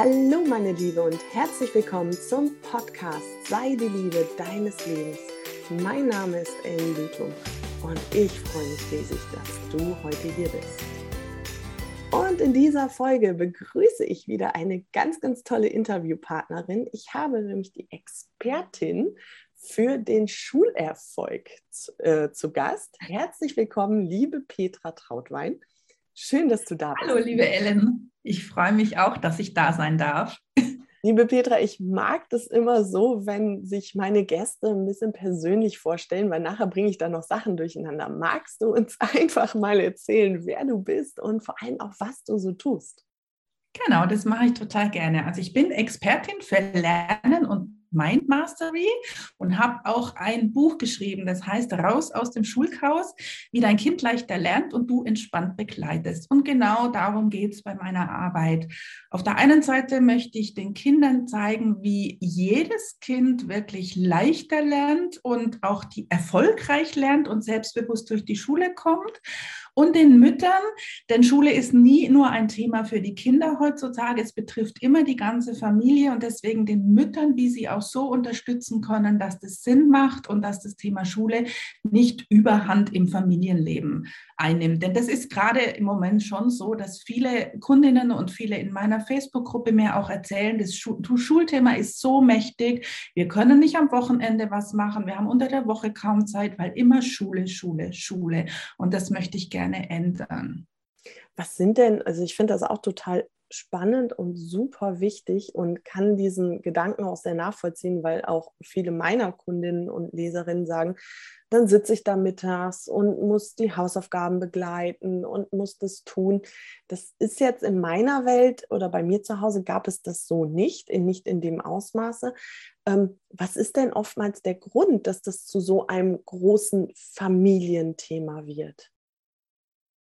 Hallo meine Liebe und herzlich willkommen zum Podcast Sei die Liebe deines Lebens. Mein Name ist Ellen Ludlum und ich freue mich riesig, dass du heute hier bist. Und in dieser Folge begrüße ich wieder eine ganz, ganz tolle Interviewpartnerin. Ich habe nämlich die Expertin für den Schulerfolg äh, zu Gast. Herzlich willkommen, liebe Petra Trautwein. Schön, dass du da bist. Hallo, liebe Ellen. Ich freue mich auch, dass ich da sein darf. Liebe Petra, ich mag das immer so, wenn sich meine Gäste ein bisschen persönlich vorstellen, weil nachher bringe ich da noch Sachen durcheinander. Magst du uns einfach mal erzählen, wer du bist und vor allem auch, was du so tust? Genau, das mache ich total gerne. Also ich bin Expertin für Lernen und Mind Mastery und habe auch ein Buch geschrieben, das heißt Raus aus dem Schulchaos, wie dein Kind leichter lernt und du entspannt begleitest. Und genau darum geht es bei meiner Arbeit. Auf der einen Seite möchte ich den Kindern zeigen, wie jedes Kind wirklich leichter lernt und auch die erfolgreich lernt und selbstbewusst durch die Schule kommt und den Müttern, denn Schule ist nie nur ein Thema für die Kinder heutzutage, es betrifft immer die ganze Familie und deswegen den Müttern, wie sie auch so unterstützen können, dass das Sinn macht und dass das Thema Schule nicht überhand im Familienleben einnimmt. Denn das ist gerade im Moment schon so, dass viele Kundinnen und viele in meiner Facebook-Gruppe mir auch erzählen, das Schulthema ist so mächtig, wir können nicht am Wochenende was machen, wir haben unter der Woche kaum Zeit, weil immer Schule, Schule, Schule. Und das möchte ich gerne gerne ändern? Was sind denn, also ich finde das auch total spannend und super wichtig und kann diesen Gedanken auch sehr nachvollziehen, weil auch viele meiner Kundinnen und Leserinnen sagen, dann sitze ich da mittags und muss die Hausaufgaben begleiten und muss das tun. Das ist jetzt in meiner Welt oder bei mir zu Hause gab es das so nicht, in, nicht in dem Ausmaße. Ähm, was ist denn oftmals der Grund, dass das zu so einem großen Familienthema wird?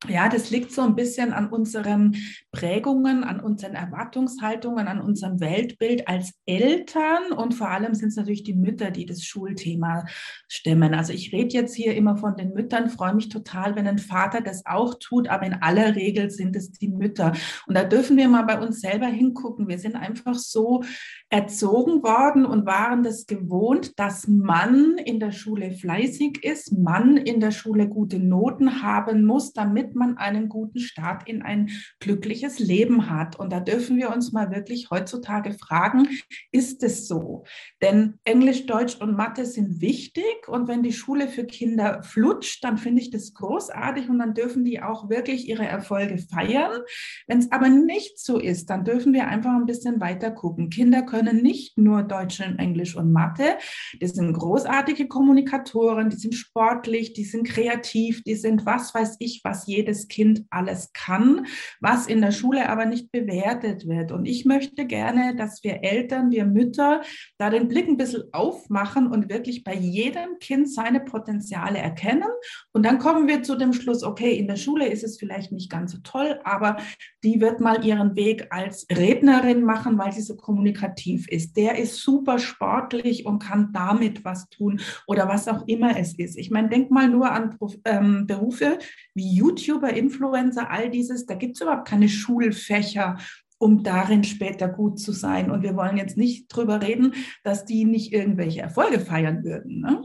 Ja, das liegt so ein bisschen an unseren Prägungen, an unseren Erwartungshaltungen, an unserem Weltbild als Eltern und vor allem sind es natürlich die Mütter, die das Schulthema stemmen. Also ich rede jetzt hier immer von den Müttern, freue mich total, wenn ein Vater das auch tut, aber in aller Regel sind es die Mütter. Und da dürfen wir mal bei uns selber hingucken. Wir sind einfach so erzogen worden und waren das gewohnt, dass Mann in der Schule fleißig ist, Mann in der Schule gute Noten haben muss, damit man einen guten Start in ein glückliches Leben hat. Und da dürfen wir uns mal wirklich heutzutage fragen, ist es so? Denn Englisch, Deutsch und Mathe sind wichtig und wenn die Schule für Kinder flutscht, dann finde ich das großartig und dann dürfen die auch wirklich ihre Erfolge feiern. Wenn es aber nicht so ist, dann dürfen wir einfach ein bisschen weiter gucken. Kinder können nicht nur Deutsch und Englisch und Mathe. Die sind großartige Kommunikatoren, die sind sportlich, die sind kreativ, die sind was weiß ich, was jedes Kind alles kann, was in der Schule aber nicht bewertet wird. Und ich möchte gerne, dass wir Eltern, wir Mütter da den Blick ein bisschen aufmachen und wirklich bei jedem Kind seine Potenziale erkennen. Und dann kommen wir zu dem Schluss, okay, in der Schule ist es vielleicht nicht ganz so toll, aber die wird mal ihren Weg als Rednerin machen, weil sie so kommunikativ ist. Der ist super sportlich und kann damit was tun oder was auch immer es ist. Ich meine, denk mal nur an ähm, Berufe wie YouTube YouTuber, Influencer, all dieses, da gibt es überhaupt keine Schulfächer, um darin später gut zu sein. Und wir wollen jetzt nicht drüber reden, dass die nicht irgendwelche Erfolge feiern würden. Ne?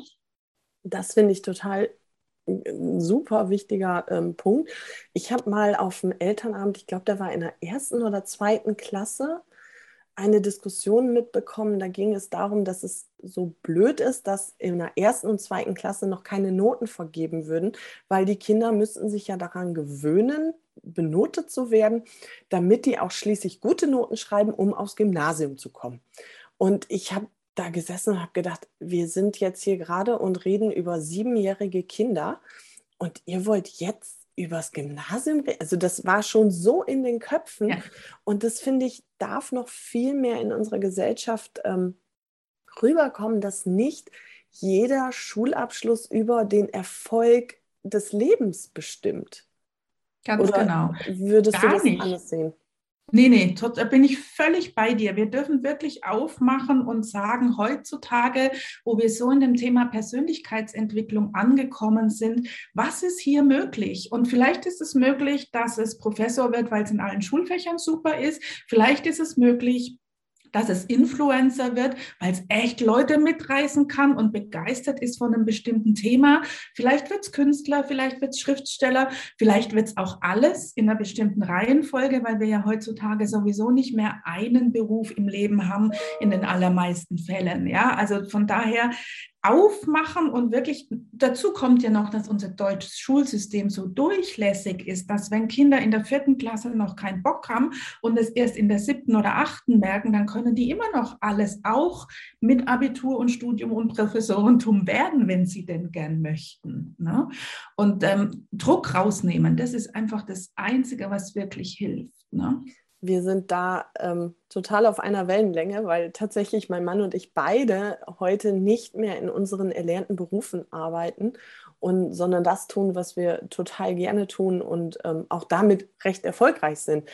Das finde ich total ein super wichtiger ähm, Punkt. Ich habe mal auf dem Elternabend, ich glaube, der war in der ersten oder zweiten Klasse, eine Diskussion mitbekommen. Da ging es darum, dass es so blöd ist, dass in der ersten und zweiten Klasse noch keine Noten vergeben würden, weil die Kinder müssten sich ja daran gewöhnen, benotet zu werden, damit die auch schließlich gute Noten schreiben, um aufs Gymnasium zu kommen. Und ich habe da gesessen und habe gedacht, wir sind jetzt hier gerade und reden über siebenjährige Kinder und ihr wollt jetzt übers Gymnasium, also das war schon so in den Köpfen. Ja. Und das finde ich, darf noch viel mehr in unserer Gesellschaft ähm, rüberkommen, dass nicht jeder Schulabschluss über den Erfolg des Lebens bestimmt. Ganz Oder genau. Würdest Gar du das nicht. anders sehen? Nee, nee, da bin ich völlig bei dir. Wir dürfen wirklich aufmachen und sagen, heutzutage, wo wir so in dem Thema Persönlichkeitsentwicklung angekommen sind, was ist hier möglich? Und vielleicht ist es möglich, dass es Professor wird, weil es in allen Schulfächern super ist. Vielleicht ist es möglich, dass es Influencer wird, weil es echt Leute mitreißen kann und begeistert ist von einem bestimmten Thema. Vielleicht wird es Künstler, vielleicht wird es Schriftsteller, vielleicht wird es auch alles in einer bestimmten Reihenfolge, weil wir ja heutzutage sowieso nicht mehr einen Beruf im Leben haben, in den allermeisten Fällen. Ja, also von daher aufmachen und wirklich, dazu kommt ja noch, dass unser deutsches Schulsystem so durchlässig ist, dass wenn Kinder in der vierten Klasse noch keinen Bock haben und es erst in der siebten oder achten merken, dann können die immer noch alles auch mit Abitur und Studium und Professorentum werden, wenn sie denn gern möchten. Ne? Und ähm, Druck rausnehmen, das ist einfach das Einzige, was wirklich hilft. Ne? Wir sind da ähm, total auf einer Wellenlänge, weil tatsächlich mein Mann und ich beide heute nicht mehr in unseren erlernten Berufen arbeiten und sondern das tun, was wir total gerne tun und ähm, auch damit recht erfolgreich sind.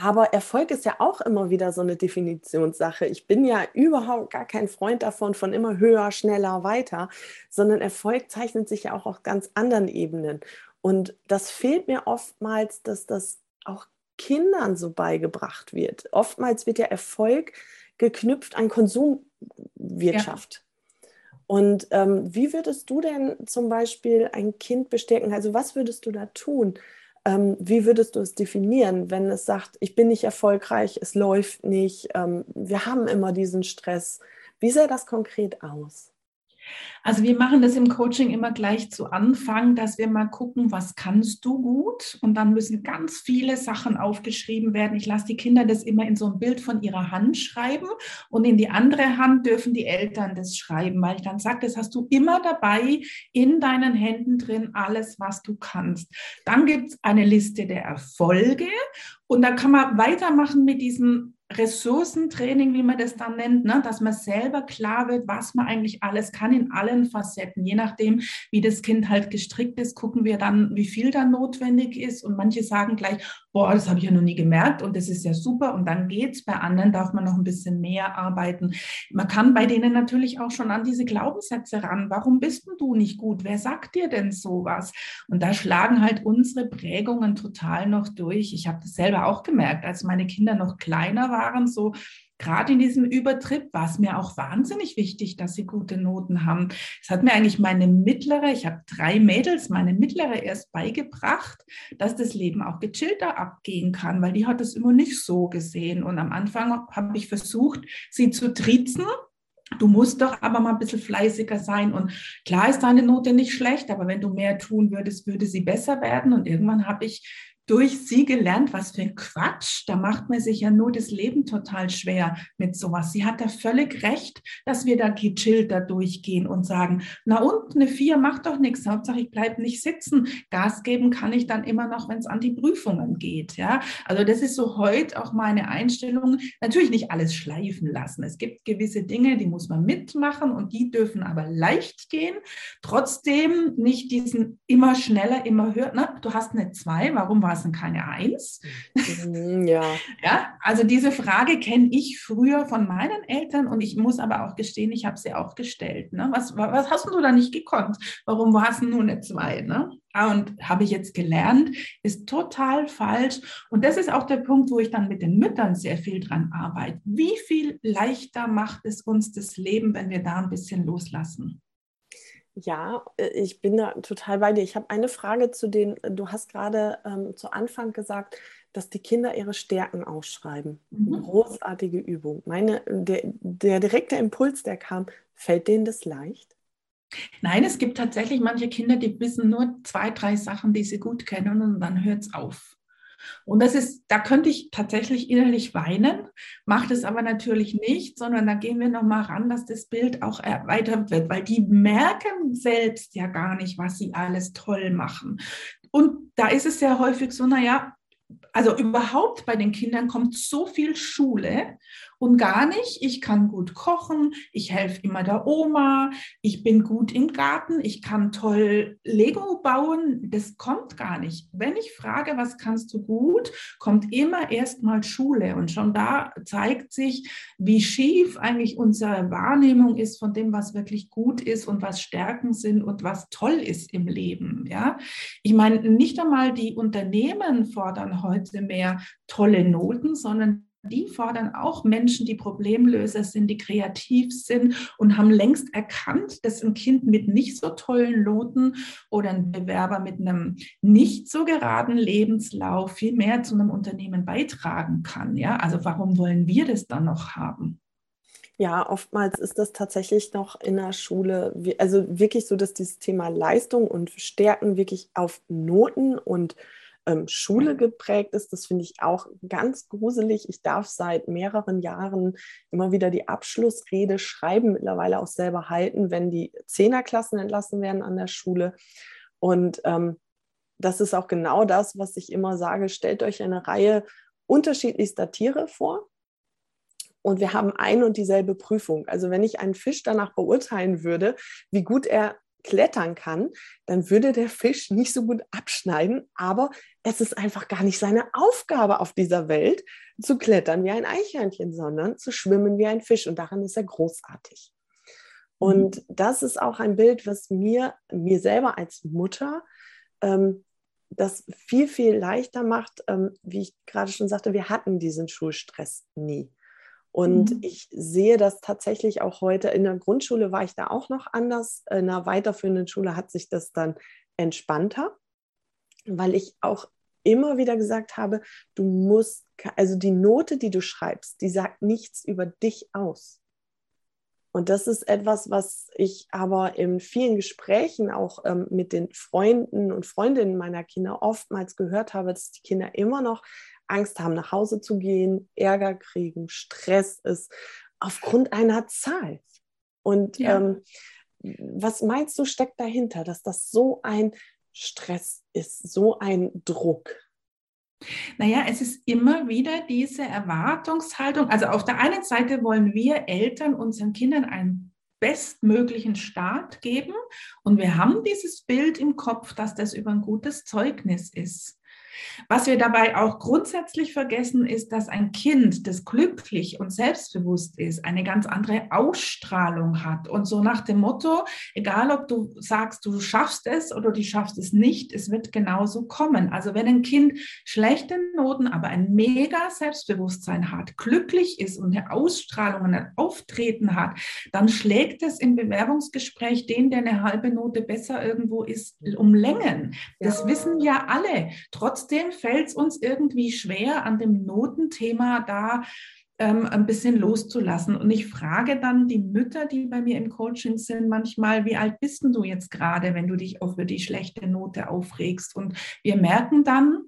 Aber Erfolg ist ja auch immer wieder so eine Definitionssache. Ich bin ja überhaupt gar kein Freund davon, von immer höher, schneller, weiter, sondern Erfolg zeichnet sich ja auch auf ganz anderen Ebenen. Und das fehlt mir oftmals, dass das auch Kindern so beigebracht wird. Oftmals wird der Erfolg geknüpft an Konsumwirtschaft. Ja. Und ähm, wie würdest du denn zum Beispiel ein Kind bestärken? Also was würdest du da tun? Ähm, wie würdest du es definieren, wenn es sagt, ich bin nicht erfolgreich, es läuft nicht, ähm, wir haben immer diesen Stress? Wie sähe das konkret aus? Also wir machen das im Coaching immer gleich zu Anfang, dass wir mal gucken, was kannst du gut? Und dann müssen ganz viele Sachen aufgeschrieben werden. Ich lasse die Kinder das immer in so ein Bild von ihrer Hand schreiben und in die andere Hand dürfen die Eltern das schreiben, weil ich dann sage, das hast du immer dabei in deinen Händen drin, alles, was du kannst. Dann gibt es eine Liste der Erfolge und da kann man weitermachen mit diesem Ressourcentraining, wie man das dann nennt, ne? dass man selber klar wird, was man eigentlich alles kann in allen Facetten. Je nachdem, wie das Kind halt gestrickt ist, gucken wir dann, wie viel da notwendig ist. Und manche sagen gleich, boah, das habe ich ja noch nie gemerkt und das ist ja super und dann geht's. Bei anderen darf man noch ein bisschen mehr arbeiten. Man kann bei denen natürlich auch schon an diese Glaubenssätze ran. Warum bist du nicht gut? Wer sagt dir denn sowas? Und da schlagen halt unsere Prägungen total noch durch. Ich habe das selber auch gemerkt, als meine Kinder noch kleiner waren, so gerade in diesem Übertritt war es mir auch wahnsinnig wichtig, dass sie gute Noten haben. Es hat mir eigentlich meine mittlere, ich habe drei Mädels, meine mittlere erst beigebracht, dass das Leben auch gechillter abgehen kann, weil die hat es immer nicht so gesehen. Und am Anfang habe ich versucht, sie zu triezen. Du musst doch aber mal ein bisschen fleißiger sein. Und klar ist deine Note nicht schlecht, aber wenn du mehr tun würdest, würde sie besser werden. Und irgendwann habe ich durch sie gelernt, was für ein Quatsch. Da macht man sich ja nur das Leben total schwer mit sowas. Sie hat da völlig recht, dass wir da gechillt da durchgehen und sagen, na und, eine Vier macht doch nichts. Hauptsache, ich bleibe nicht sitzen. Gas geben kann ich dann immer noch, wenn es an die Prüfungen geht. Ja, also das ist so heute auch meine Einstellung. Natürlich nicht alles schleifen lassen. Es gibt gewisse Dinge, die muss man mitmachen und die dürfen aber leicht gehen. Trotzdem nicht diesen immer schneller, immer höher. Na, du hast eine Zwei, warum war einigermaßen keine Eins. Mhm, ja. ja. Also diese Frage kenne ich früher von meinen Eltern und ich muss aber auch gestehen, ich habe sie auch gestellt. Ne? Was, was hast du da nicht gekonnt? Warum war es nur eine Zwei? Ne? Ah, und habe ich jetzt gelernt, ist total falsch. Und das ist auch der Punkt, wo ich dann mit den Müttern sehr viel dran arbeite. Wie viel leichter macht es uns das Leben, wenn wir da ein bisschen loslassen? Ja, äh, ich bin da total bei dir. Ich habe eine Frage zu den, äh, du hast gerade ähm, zu Anfang gesagt, dass die Kinder ihre Stärken ausschreiben. Mhm. Großartige Übung. Meine, der, der direkte Impuls, der kam, fällt denen das leicht? Nein, es gibt tatsächlich manche Kinder, die wissen nur zwei, drei Sachen, die sie gut kennen und dann hört es auf. Und das ist, da könnte ich tatsächlich innerlich weinen, macht es aber natürlich nicht, sondern da gehen wir nochmal ran, dass das Bild auch erweitert wird, weil die merken selbst ja gar nicht, was sie alles toll machen. Und da ist es sehr häufig so, naja, also überhaupt bei den Kindern kommt so viel Schule und gar nicht, ich kann gut kochen, ich helfe immer der Oma, ich bin gut im Garten, ich kann toll Lego bauen. Das kommt gar nicht. Wenn ich frage, was kannst du gut, kommt immer erstmal Schule. Und schon da zeigt sich, wie schief eigentlich unsere Wahrnehmung ist von dem, was wirklich gut ist und was Stärken sind und was toll ist im Leben. Ja, ich meine, nicht einmal die Unternehmen fordern heute mehr tolle Noten, sondern die fordern auch Menschen, die Problemlöser sind, die kreativ sind und haben längst erkannt, dass ein Kind mit nicht so tollen Noten oder ein Bewerber mit einem nicht so geraden Lebenslauf viel mehr zu einem Unternehmen beitragen kann. Ja, also warum wollen wir das dann noch haben? Ja, oftmals ist das tatsächlich noch in der Schule, also wirklich so, dass dieses Thema Leistung und Stärken wirklich auf Noten und ähm, Schule geprägt ist. Das finde ich auch ganz gruselig. Ich darf seit mehreren Jahren immer wieder die Abschlussrede schreiben, mittlerweile auch selber halten, wenn die Zehnerklassen entlassen werden an der Schule. Und ähm, das ist auch genau das, was ich immer sage. Stellt euch eine Reihe unterschiedlichster Tiere vor. Und wir haben ein und dieselbe Prüfung. Also wenn ich einen Fisch danach beurteilen würde, wie gut er klettern kann, dann würde der Fisch nicht so gut abschneiden. Aber es ist einfach gar nicht seine Aufgabe auf dieser Welt, zu klettern wie ein Eichhörnchen, sondern zu schwimmen wie ein Fisch. Und daran ist er großartig. Und mhm. das ist auch ein Bild, was mir, mir selber als Mutter ähm, das viel, viel leichter macht. Ähm, wie ich gerade schon sagte, wir hatten diesen Schulstress nie. Und mhm. ich sehe das tatsächlich auch heute. In der Grundschule war ich da auch noch anders. In einer weiterführenden Schule hat sich das dann entspannter, weil ich auch immer wieder gesagt habe, du musst, also die Note, die du schreibst, die sagt nichts über dich aus. Und das ist etwas, was ich aber in vielen Gesprächen auch ähm, mit den Freunden und Freundinnen meiner Kinder oftmals gehört habe, dass die Kinder immer noch Angst haben, nach Hause zu gehen, Ärger kriegen, Stress ist, aufgrund einer Zahl. Und ja. ähm, was meinst du, steckt dahinter, dass das so ein Stress ist, so ein Druck? Naja, es ist immer wieder diese Erwartungshaltung. Also auf der einen Seite wollen wir Eltern unseren Kindern einen bestmöglichen Start geben und wir haben dieses Bild im Kopf, dass das über ein gutes Zeugnis ist. Was wir dabei auch grundsätzlich vergessen, ist, dass ein Kind, das glücklich und selbstbewusst ist, eine ganz andere Ausstrahlung hat. Und so nach dem Motto, egal ob du sagst, du schaffst es oder du schaffst es nicht, es wird genauso kommen. Also wenn ein Kind schlechte Noten, aber ein mega Selbstbewusstsein hat, glücklich ist und eine Ausstrahlung und ein Auftreten hat, dann schlägt es im Bewerbungsgespräch den, der eine halbe Note besser irgendwo ist, um Längen. Das wissen ja alle. Trotzdem trotzdem fällt es uns irgendwie schwer, an dem Notenthema da ähm, ein bisschen loszulassen. Und ich frage dann die Mütter, die bei mir im Coaching sind, manchmal, wie alt bist du jetzt gerade, wenn du dich auch für die schlechte Note aufregst? Und wir merken dann,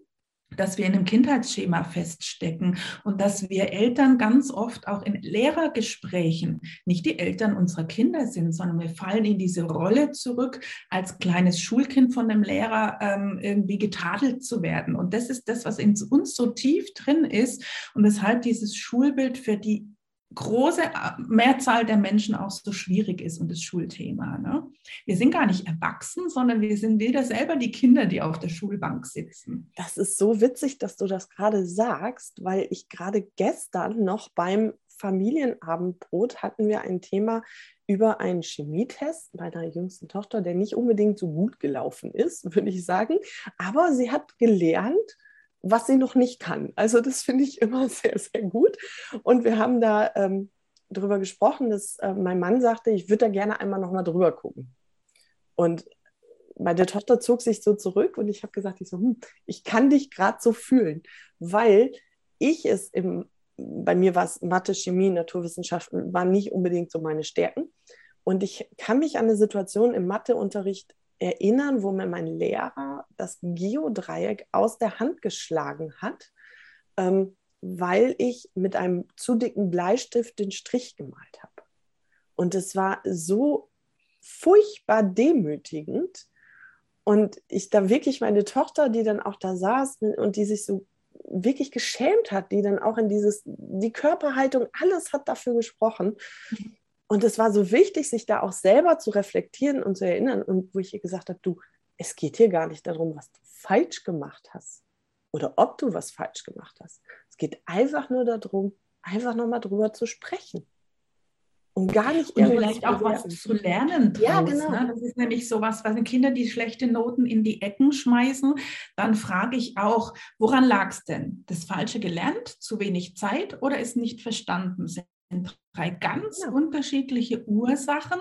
dass wir in einem Kindheitsschema feststecken und dass wir Eltern ganz oft auch in Lehrergesprächen nicht die Eltern unserer Kinder sind, sondern wir fallen in diese Rolle zurück, als kleines Schulkind von dem Lehrer ähm, irgendwie getadelt zu werden. Und das ist das, was in uns so tief drin ist und weshalb dieses Schulbild für die große äh, Mehrzahl der Menschen auch so schwierig ist und das Schulthema. Ne? Wir sind gar nicht erwachsen, sondern wir sind wieder selber die Kinder, die auf der Schulbank sitzen. Das ist so witzig, dass du das gerade sagst, weil ich gerade gestern noch beim Familienabendbrot hatten wir ein Thema über einen Chemietest meiner jüngsten Tochter, der nicht unbedingt so gut gelaufen ist, würde ich sagen. Aber sie hat gelernt, was sie noch nicht kann. Also das finde ich immer sehr, sehr gut. Und wir haben da ähm, drüber gesprochen, dass äh, mein Mann sagte, ich würde da gerne einmal nochmal drüber gucken. Und meine Tochter zog sich so zurück und ich habe gesagt, ich, so, hm, ich kann dich gerade so fühlen, weil ich es im, bei mir war es Mathe, Chemie, Naturwissenschaften, waren nicht unbedingt so meine Stärken. Und ich kann mich an eine Situation im Matheunterricht erinnern, wo mir mein Lehrer das Geodreieck aus der Hand geschlagen hat, ähm, weil ich mit einem zu dicken Bleistift den Strich gemalt habe. Und es war so furchtbar demütigend. Und ich da wirklich meine Tochter, die dann auch da saß und die sich so wirklich geschämt hat, die dann auch in dieses, die Körperhaltung, alles hat dafür gesprochen. Und es war so wichtig, sich da auch selber zu reflektieren und zu erinnern. Und wo ich ihr gesagt habe, du, es geht hier gar nicht darum, was du falsch gemacht hast oder ob du was falsch gemacht hast. Es geht einfach nur darum, einfach nochmal drüber zu sprechen. Und gar nicht und vielleicht auch was zu lernen. Draus, ja, genau. Ne? Das ist nämlich so was, was Kinder, die schlechte Noten in die Ecken schmeißen, dann frage ich auch, woran lag es denn? Das Falsche gelernt, zu wenig Zeit oder ist nicht verstanden? Sind drei ganz unterschiedliche Ursachen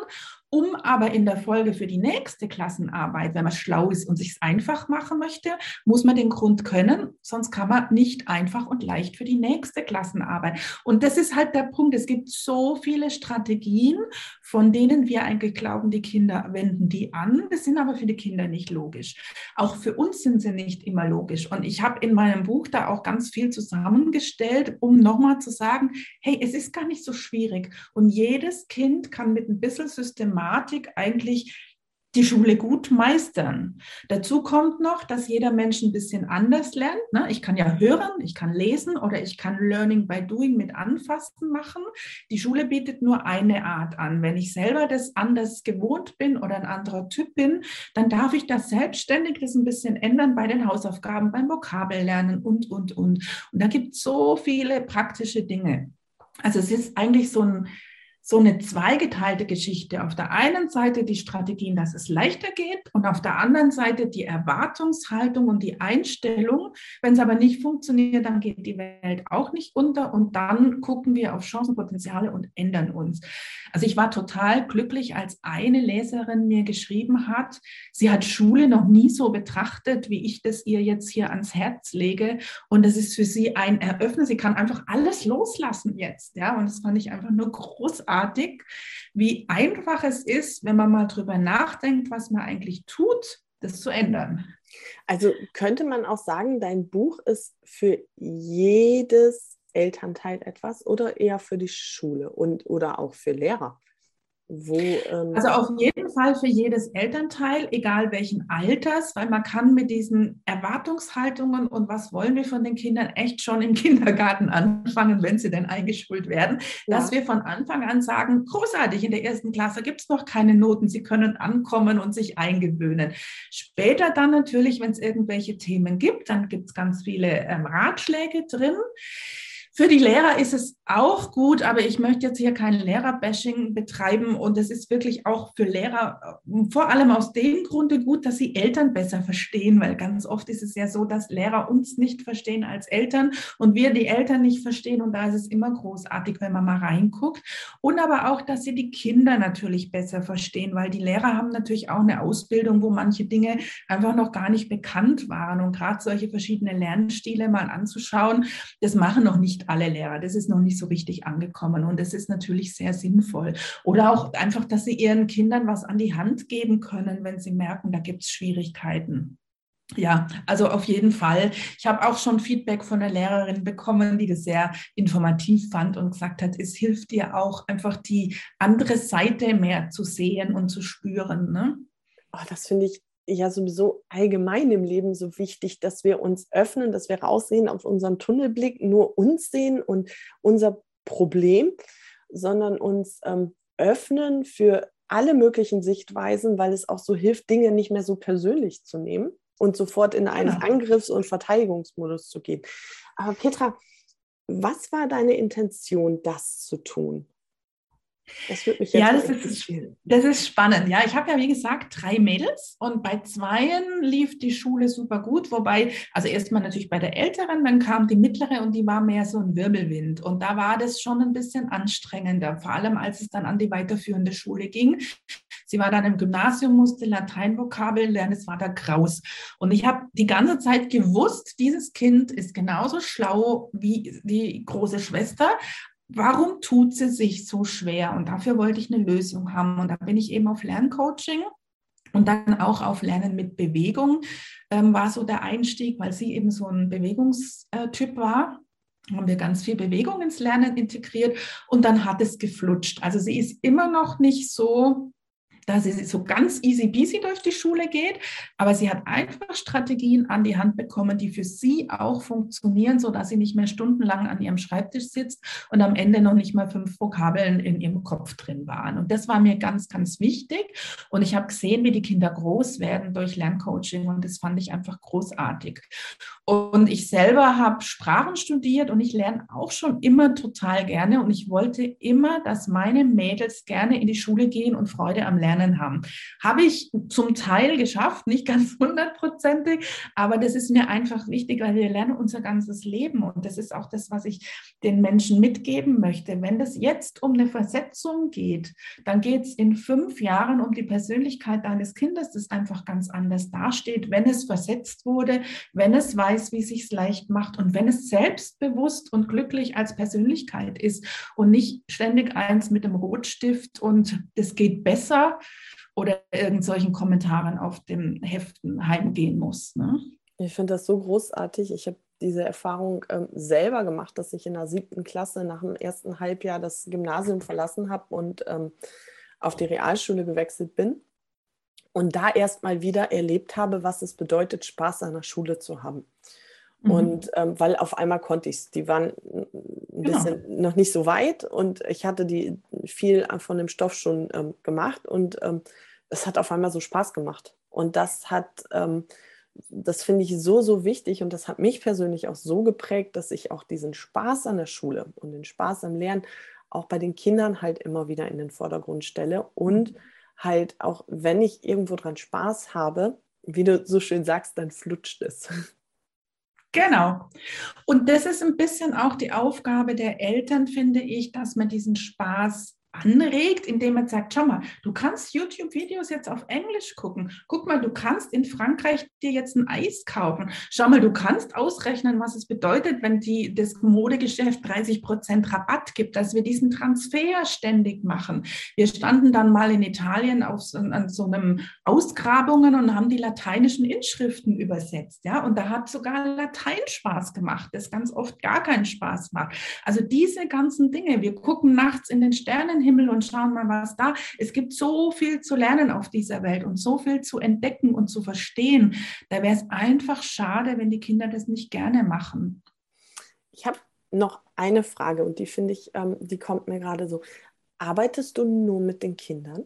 um aber in der Folge für die nächste Klassenarbeit, wenn man schlau ist und sich einfach machen möchte, muss man den Grund können, sonst kann man nicht einfach und leicht für die nächste Klassenarbeit. Und das ist halt der Punkt. Es gibt so viele Strategien, von denen wir eigentlich glauben, die Kinder wenden die an. Das sind aber für die Kinder nicht logisch. Auch für uns sind sie nicht immer logisch. Und ich habe in meinem Buch da auch ganz viel zusammengestellt, um nochmal zu sagen, hey, es ist gar nicht so schwierig. Und jedes Kind kann mit ein bisschen Systematik eigentlich die Schule gut meistern. Dazu kommt noch, dass jeder Mensch ein bisschen anders lernt. Ne? Ich kann ja hören, ich kann lesen oder ich kann Learning by Doing mit Anfassen machen. Die Schule bietet nur eine Art an. Wenn ich selber das anders gewohnt bin oder ein anderer Typ bin, dann darf ich das selbstständig das ein bisschen ändern bei den Hausaufgaben, beim Vokabellernen und, und, und. Und da gibt es so viele praktische Dinge. Also es ist eigentlich so ein so eine zweigeteilte Geschichte. Auf der einen Seite die Strategien, dass es leichter geht und auf der anderen Seite die Erwartungshaltung und die Einstellung. Wenn es aber nicht funktioniert, dann geht die Welt auch nicht unter und dann gucken wir auf Chancenpotenziale und ändern uns. Also ich war total glücklich, als eine Leserin mir geschrieben hat, sie hat Schule noch nie so betrachtet, wie ich das ihr jetzt hier ans Herz lege und das ist für sie ein Eröffnen. Sie kann einfach alles loslassen jetzt, ja, und das fand ich einfach nur großartig großartig, wie einfach es ist, wenn man mal drüber nachdenkt, was man eigentlich tut, das zu ändern. Also könnte man auch sagen, dein Buch ist für jedes Elternteil etwas oder eher für die Schule und oder auch für Lehrer? Wo, ähm also auf jeden Fall für jedes Elternteil, egal welchen Alters, weil man kann mit diesen Erwartungshaltungen und was wollen wir von den Kindern echt schon im Kindergarten anfangen, wenn sie denn eingeschult werden, ja. dass wir von Anfang an sagen, großartig, in der ersten Klasse gibt es noch keine Noten, sie können ankommen und sich eingewöhnen. Später dann natürlich, wenn es irgendwelche Themen gibt, dann gibt es ganz viele ähm, Ratschläge drin. Für die Lehrer ist es auch gut, aber ich möchte jetzt hier kein Lehrerbashing betreiben. Und es ist wirklich auch für Lehrer äh, vor allem aus dem Grunde gut, dass sie Eltern besser verstehen, weil ganz oft ist es ja so, dass Lehrer uns nicht verstehen als Eltern und wir die Eltern nicht verstehen. Und da ist es immer großartig, wenn man mal reinguckt. Und aber auch, dass sie die Kinder natürlich besser verstehen, weil die Lehrer haben natürlich auch eine Ausbildung, wo manche Dinge einfach noch gar nicht bekannt waren. Und gerade solche verschiedene Lernstile mal anzuschauen, das machen noch nicht alle Lehrer. Das ist noch nicht so richtig angekommen und das ist natürlich sehr sinnvoll. Oder auch einfach, dass sie ihren Kindern was an die Hand geben können, wenn sie merken, da gibt es Schwierigkeiten. Ja, also auf jeden Fall. Ich habe auch schon Feedback von einer Lehrerin bekommen, die das sehr informativ fand und gesagt hat, es hilft dir auch einfach die andere Seite mehr zu sehen und zu spüren. Ne? Oh, das finde ich ja sowieso allgemein im Leben so wichtig, dass wir uns öffnen, dass wir raussehen auf unseren Tunnelblick, nur uns sehen und unser Problem, sondern uns ähm, öffnen für alle möglichen Sichtweisen, weil es auch so hilft, Dinge nicht mehr so persönlich zu nehmen und sofort in einen genau. Angriffs- und Verteidigungsmodus zu gehen. Aber Petra, was war deine Intention, das zu tun? Das würde mich jetzt ja, das ist, das ist spannend. Ja, ich habe ja, wie gesagt, drei Mädels und bei zweien lief die Schule super gut. Wobei, also erstmal natürlich bei der Älteren, dann kam die Mittlere und die war mehr so ein Wirbelwind. Und da war das schon ein bisschen anstrengender, vor allem als es dann an die weiterführende Schule ging. Sie war dann im Gymnasium, musste Lateinvokabeln lernen, es war da graus. Und ich habe die ganze Zeit gewusst, dieses Kind ist genauso schlau wie die große Schwester, warum tut sie sich so schwer? Und dafür wollte ich eine Lösung haben. Und da bin ich eben auf Lerncoaching und dann auch auf Lernen mit Bewegung ähm, war so der Einstieg, weil sie eben so ein Bewegungstyp war haben wir ganz viel Bewegung ins Lernen integriert und dann hat es geflutscht. Also sie ist immer noch nicht so dass sie so ganz easy peasy durch die Schule geht, aber sie hat einfach Strategien an die Hand bekommen, die für sie auch funktionieren, sodass sie nicht mehr stundenlang an ihrem Schreibtisch sitzt und am Ende noch nicht mal fünf Vokabeln in ihrem Kopf drin waren. Und das war mir ganz, ganz wichtig. Und ich habe gesehen, wie die Kinder groß werden durch Lerncoaching und das fand ich einfach großartig. Und ich selber habe Sprachen studiert und ich lerne auch schon immer total gerne und ich wollte immer, dass meine Mädels gerne in die Schule gehen und Freude am Lernen haben. Habe ich zum Teil geschafft, nicht ganz hundertprozentig, aber das ist mir einfach wichtig, weil wir lernen unser ganzes Leben und das ist auch das, was ich den Menschen mitgeben möchte. Wenn es jetzt um eine Versetzung geht, dann geht es in fünf Jahren um die Persönlichkeit deines Kindes, das einfach ganz anders dasteht, wenn es versetzt wurde, wenn es weiß, wie es sich leicht macht und wenn es selbstbewusst und glücklich als Persönlichkeit ist und nicht ständig eins mit dem Rotstift und das geht besser oder irgend solchen Kommentaren auf dem Heften heimgehen muss. Ne? Ich finde das so großartig. Ich habe diese Erfahrung ähm, selber gemacht, dass ich in der siebten Klasse nach dem ersten Halbjahr das Gymnasium verlassen habe und ähm, auf die Realschule gewechselt bin und da erst mal wieder erlebt habe, was es bedeutet, Spaß an der Schule zu haben. Mhm. Und ähm, weil auf einmal konnte ich es. Die waren ein genau. bisschen noch nicht so weit und ich hatte die viel von dem Stoff schon ähm, gemacht und ähm, es hat auf einmal so Spaß gemacht. Und das hat, ähm, das finde ich so, so wichtig und das hat mich persönlich auch so geprägt, dass ich auch diesen Spaß an der Schule und den Spaß am Lernen auch bei den Kindern halt immer wieder in den Vordergrund stelle und mhm. halt auch, wenn ich irgendwo dran Spaß habe, wie du so schön sagst, dann flutscht es. Genau. Und das ist ein bisschen auch die Aufgabe der Eltern, finde ich, dass man diesen Spaß anregt, indem man sagt, schau mal, du kannst YouTube-Videos jetzt auf Englisch gucken. Guck mal, du kannst in Frankreich dir jetzt ein Eis kaufen. Schau mal, du kannst ausrechnen, was es bedeutet, wenn die, das Modegeschäft 30 Prozent Rabatt gibt, dass wir diesen Transfer ständig machen. Wir standen dann mal in Italien auf so, an so einem Ausgrabungen und haben die lateinischen Inschriften übersetzt. Ja, und da hat sogar Latein Spaß gemacht, das ganz oft gar keinen Spaß macht. Also diese ganzen Dinge, wir gucken nachts in den Sternen Himmel und schauen mal, was da. Es gibt so viel zu lernen auf dieser Welt und so viel zu entdecken und zu verstehen. Da wäre es einfach schade, wenn die Kinder das nicht gerne machen. Ich habe noch eine Frage und die finde ich, ähm, die kommt mir gerade so. Arbeitest du nur mit den Kindern?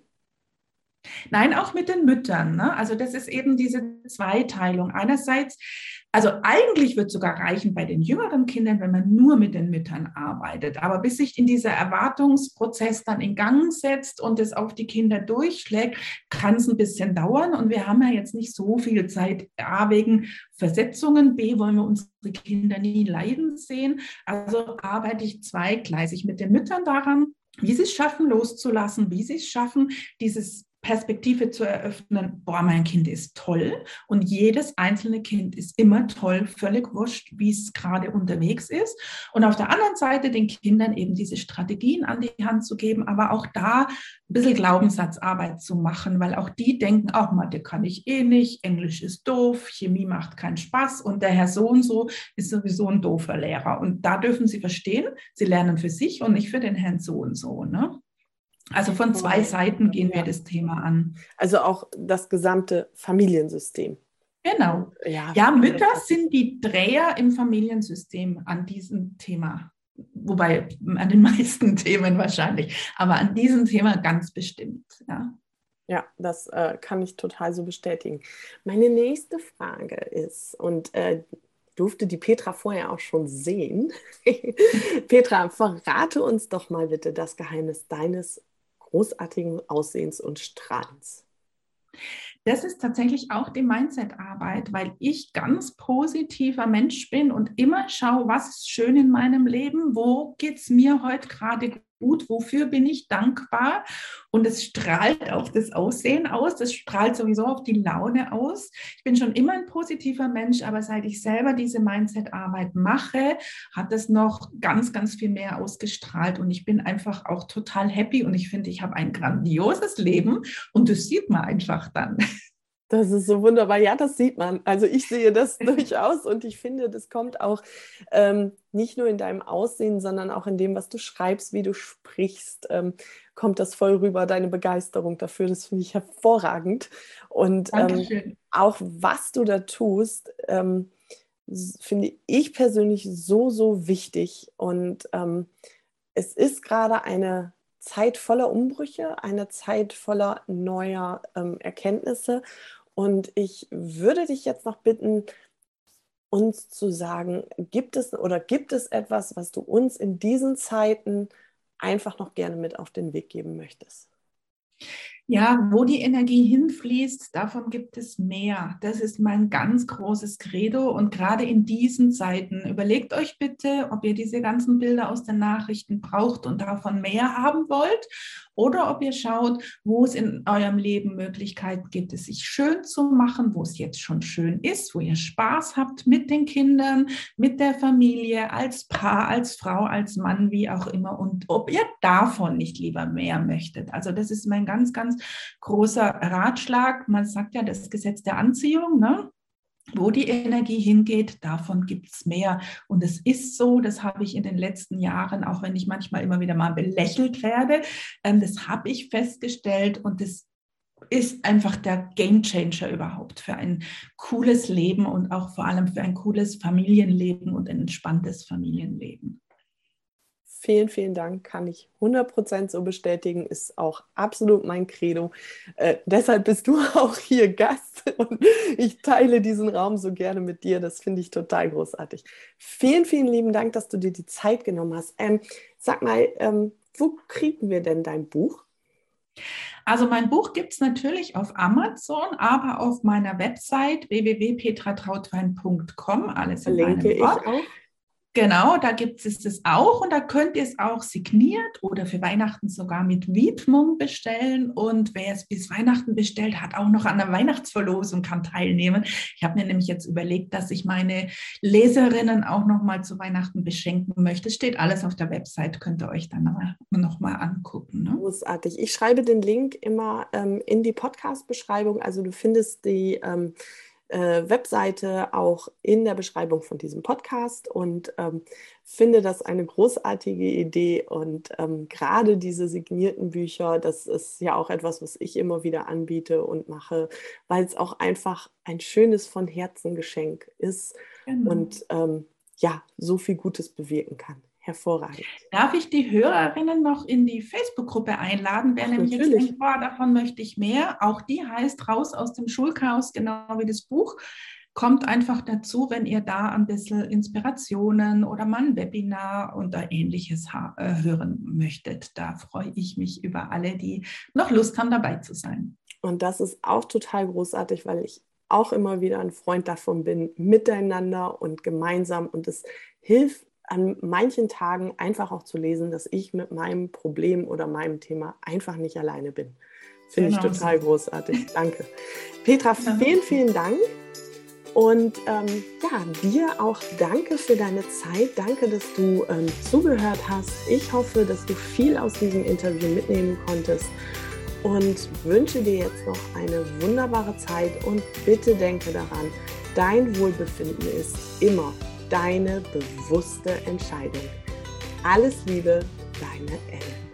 Nein, auch mit den Müttern. Ne? Also das ist eben diese Zweiteilung. Einerseits, also eigentlich wird sogar reichen bei den jüngeren Kindern, wenn man nur mit den Müttern arbeitet. Aber bis sich in dieser Erwartungsprozess dann in Gang setzt und es auf die Kinder durchschlägt, kann es ein bisschen dauern. Und wir haben ja jetzt nicht so viel Zeit, A, wegen Versetzungen, B, wollen wir unsere Kinder nie leiden sehen. Also arbeite ich zweigleisig mit den Müttern daran, wie sie es schaffen, loszulassen, wie sie es schaffen, dieses Perspektive zu eröffnen, boah, mein Kind ist toll und jedes einzelne Kind ist immer toll, völlig wurscht, wie es gerade unterwegs ist. Und auf der anderen Seite den Kindern eben diese Strategien an die Hand zu geben, aber auch da ein bisschen Glaubenssatzarbeit zu machen, weil auch die denken, auch Mathe kann ich eh nicht, Englisch ist doof, Chemie macht keinen Spaß und der Herr so und so ist sowieso ein doofer Lehrer. Und da dürfen sie verstehen, sie lernen für sich und nicht für den Herrn so und so. Ne? Also von zwei Seiten gehen wir das Thema an. Also auch das gesamte Familiensystem. Genau. Ja, ja Mütter sind die Dreher im Familiensystem an diesem Thema. Wobei an den meisten Themen wahrscheinlich, aber an diesem Thema ganz bestimmt. Ja, ja das äh, kann ich total so bestätigen. Meine nächste Frage ist, und äh, durfte die Petra vorher auch schon sehen. Petra, verrate uns doch mal bitte das Geheimnis deines großartigen Aussehens und Strahlens? Das ist tatsächlich auch die Mindset-Arbeit, weil ich ganz positiver Mensch bin und immer schaue, was ist schön in meinem Leben, wo geht es mir heute gerade gut, wofür bin ich dankbar. Und es strahlt auch das Aussehen aus, das strahlt sowieso auch die Laune aus. Ich bin schon immer ein positiver Mensch, aber seit ich selber diese Mindset-Arbeit mache, hat es noch ganz, ganz viel mehr ausgestrahlt. Und ich bin einfach auch total happy und ich finde, ich habe ein grandioses Leben und das sieht man einfach dann. Das ist so wunderbar. Ja, das sieht man. Also ich sehe das durchaus und ich finde, das kommt auch ähm, nicht nur in deinem Aussehen, sondern auch in dem, was du schreibst, wie du sprichst, ähm, kommt das voll rüber, deine Begeisterung dafür. Das finde ich hervorragend. Und ähm, auch was du da tust, ähm, finde ich persönlich so, so wichtig. Und ähm, es ist gerade eine Zeit voller Umbrüche, eine Zeit voller neuer ähm, Erkenntnisse. Und ich würde dich jetzt noch bitten, uns zu sagen, gibt es oder gibt es etwas, was du uns in diesen Zeiten einfach noch gerne mit auf den Weg geben möchtest? Ja, wo die Energie hinfließt, davon gibt es mehr. Das ist mein ganz großes Credo. Und gerade in diesen Zeiten, überlegt euch bitte, ob ihr diese ganzen Bilder aus den Nachrichten braucht und davon mehr haben wollt oder ob ihr schaut, wo es in eurem Leben Möglichkeiten gibt, es sich schön zu machen, wo es jetzt schon schön ist, wo ihr Spaß habt mit den Kindern, mit der Familie, als Paar, als Frau, als Mann, wie auch immer. Und ob ihr davon nicht lieber mehr möchtet. Also das ist mein ganz, ganz großer Ratschlag. Man sagt ja das Gesetz der Anziehung. Ne? Wo die Energie hingeht, davon gibt es mehr. Und es ist so, das habe ich in den letzten Jahren, auch wenn ich manchmal immer wieder mal belächelt werde, ähm, das habe ich festgestellt und das ist einfach der Game Changer überhaupt für ein cooles Leben und auch vor allem für ein cooles Familienleben und ein entspanntes Familienleben. Vielen, vielen Dank, kann ich 100% so bestätigen, ist auch absolut mein Credo. Äh, deshalb bist du auch hier Gast und ich teile diesen Raum so gerne mit dir. Das finde ich total großartig. Vielen, vielen lieben Dank, dass du dir die Zeit genommen hast. Ähm, sag mal, ähm, wo kriegen wir denn dein Buch? Also mein Buch gibt es natürlich auf Amazon, aber auf meiner Website www.petratrautwein.com. Alles in Verlinke ich auch. Genau, da gibt es das auch und da könnt ihr es auch signiert oder für Weihnachten sogar mit Widmung bestellen. Und wer es bis Weihnachten bestellt, hat auch noch an der Weihnachtsverlosung kann teilnehmen. Ich habe mir nämlich jetzt überlegt, dass ich meine Leserinnen auch noch mal zu Weihnachten beschenken möchte. Steht alles auf der Website, könnt ihr euch dann noch mal angucken. Ne? Großartig. Ich schreibe den Link immer ähm, in die Podcast-Beschreibung. Also du findest die ähm, äh, Webseite auch in der Beschreibung von diesem Podcast und ähm, finde das eine großartige Idee. Und ähm, gerade diese signierten Bücher, das ist ja auch etwas, was ich immer wieder anbiete und mache, weil es auch einfach ein schönes von Herzen Geschenk ist genau. und ähm, ja, so viel Gutes bewirken kann. Hervorragend. Darf ich die Hörerinnen noch in die Facebook-Gruppe einladen? Wer Ach, nämlich natürlich. jetzt denkt, boah, davon möchte ich mehr. Auch die heißt Raus aus dem Schulchaos, genau wie das Buch. Kommt einfach dazu, wenn ihr da ein bisschen Inspirationen oder mal ein Webinar oder ähnliches äh, hören möchtet. Da freue ich mich über alle, die noch Lust haben, dabei zu sein. Und das ist auch total großartig, weil ich auch immer wieder ein Freund davon bin, miteinander und gemeinsam. Und es hilft an manchen Tagen einfach auch zu lesen, dass ich mit meinem Problem oder meinem Thema einfach nicht alleine bin. Finde genau. ich total großartig. Danke. Petra, vielen, vielen Dank. Und ähm, ja, dir auch danke für deine Zeit. Danke, dass du ähm, zugehört hast. Ich hoffe, dass du viel aus diesem Interview mitnehmen konntest und wünsche dir jetzt noch eine wunderbare Zeit und bitte denke daran, dein Wohlbefinden ist immer deine bewusste Entscheidung. Alles Liebe, deine Elle.